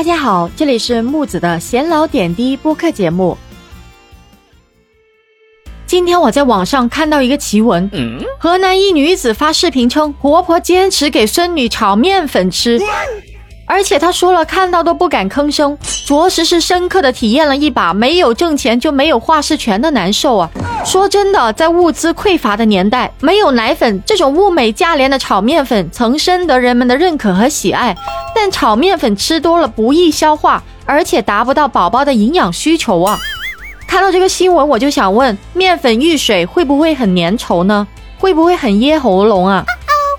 大家好，这里是木子的闲聊点滴播客节目。今天我在网上看到一个奇闻，河南一女子发视频称，婆婆坚持给孙女炒面粉吃，而且她说了看到都不敢吭声，着实是深刻的体验了一把没有挣钱就没有话事权的难受啊。说真的，在物资匮乏的年代，没有奶粉这种物美价廉的炒面粉曾深得人们的认可和喜爱，但炒面粉吃多了不易消化，而且达不到宝宝的营养需求啊。看到这个新闻，我就想问：面粉遇水会不会很粘稠呢？会不会很噎喉咙啊？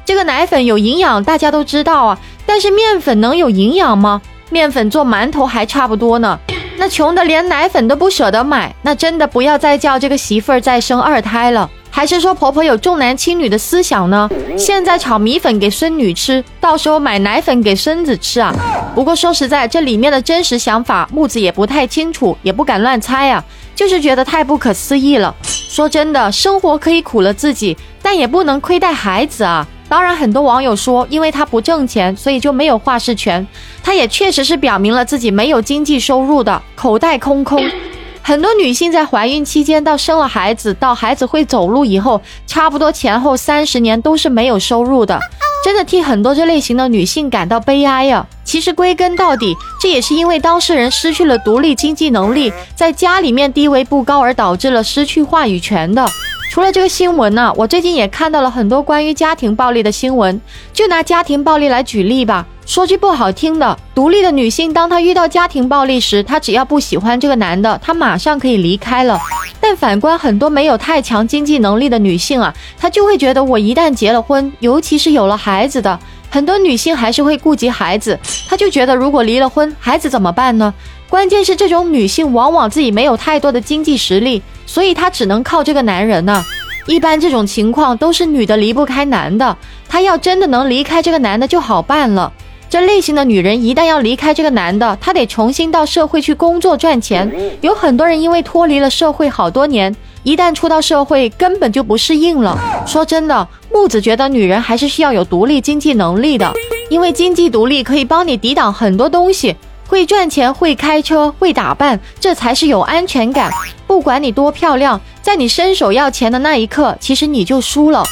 这个奶粉有营养，大家都知道啊，但是面粉能有营养吗？面粉做馒头还差不多呢。那穷的连奶粉都不舍得买，那真的不要再叫这个媳妇儿再生二胎了。还是说婆婆有重男轻女的思想呢？现在炒米粉给孙女吃，到时候买奶粉给孙子吃啊？不过说实在，这里面的真实想法，木子也不太清楚，也不敢乱猜啊，就是觉得太不可思议了。说真的，生活可以苦了自己，但也不能亏待孩子啊。当然，很多网友说，因为他不挣钱，所以就没有话事权。他也确实是表明了自己没有经济收入的，口袋空空。很多女性在怀孕期间到生了孩子到孩子会走路以后，差不多前后三十年都是没有收入的，真的替很多这类型的女性感到悲哀呀。其实归根到底，这也是因为当事人失去了独立经济能力，在家里面地位不高而导致了失去话语权的。除了这个新闻呢，我最近也看到了很多关于家庭暴力的新闻。就拿家庭暴力来举例吧，说句不好听的，独立的女性，当她遇到家庭暴力时，她只要不喜欢这个男的，她马上可以离开了。但反观很多没有太强经济能力的女性啊，她就会觉得，我一旦结了婚，尤其是有了孩子的，很多女性还是会顾及孩子，她就觉得如果离了婚，孩子怎么办呢？关键是这种女性往往自己没有太多的经济实力，所以她只能靠这个男人呢。一般这种情况都是女的离不开男的，她要真的能离开这个男的就好办了。这类型的女人一旦要离开这个男的，她得重新到社会去工作赚钱。有很多人因为脱离了社会好多年，一旦出到社会根本就不适应了。说真的，木子觉得女人还是需要有独立经济能力的，因为经济独立可以帮你抵挡很多东西。会赚钱，会开车，会打扮，这才是有安全感。不管你多漂亮，在你伸手要钱的那一刻，其实你就输了。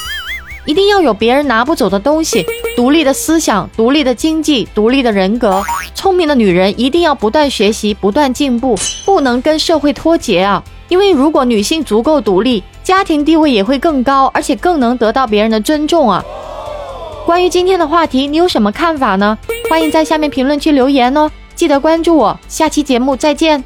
一定要有别人拿不走的东西，独立的思想，独立的经济，独立的人格。聪明的女人一定要不断学习，不断进步，不能跟社会脱节啊！因为如果女性足够独立，家庭地位也会更高，而且更能得到别人的尊重啊！关于今天的话题，你有什么看法呢？欢迎在下面评论区留言哦。记得关注我，下期节目再见。